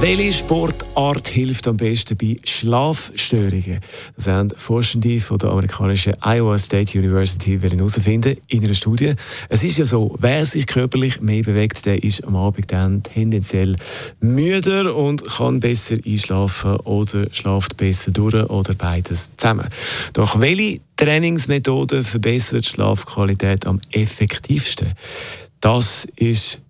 Welche Sportart hilft am besten bei Schlafstörungen? Das haben Forschende von der amerikanischen Iowa State University herausfinden in einer Studie. Es ist ja so, wer sich körperlich mehr bewegt, der ist am Abend dann tendenziell müder und kann besser einschlafen oder schlaft besser durch oder beides zusammen. Doch welche Trainingsmethode verbessert die Schlafqualität am effektivsten? Das ist,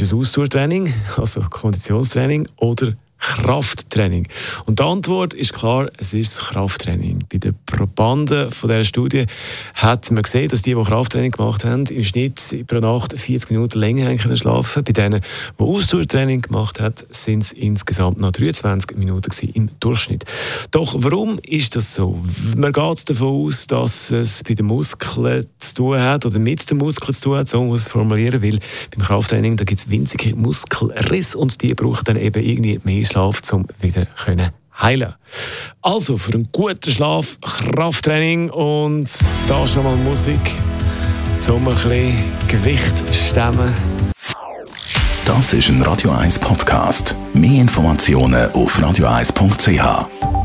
ist ein Ausdauertraining, also Konditionstraining oder Krafttraining? Und die Antwort ist klar, es ist Krafttraining. Bei den Probanden von dieser Studie hat man gesehen, dass die, die Krafttraining gemacht haben, im Schnitt pro Nacht 40 Minuten länger können schlafen. Bei denen, die Ausdauertraining gemacht haben, sind es insgesamt noch 23 Minuten im Durchschnitt. Doch warum ist das so? Man geht davon aus, dass es bei den Muskeln zu tun hat oder mit den Muskeln zu tun hat, so muss ich es formulieren, weil beim Krafttraining gibt es winzige Muskelrisse und die brauchen dann eben irgendwie mehr Schlaf, um wieder können heilen. Also für einen guten Schlaf Krafttraining und da schon mal Musik, um ein bisschen Gewicht zu stemmen. Das ist ein Radio 1 Podcast. Mehr Informationen auf radio1.ch.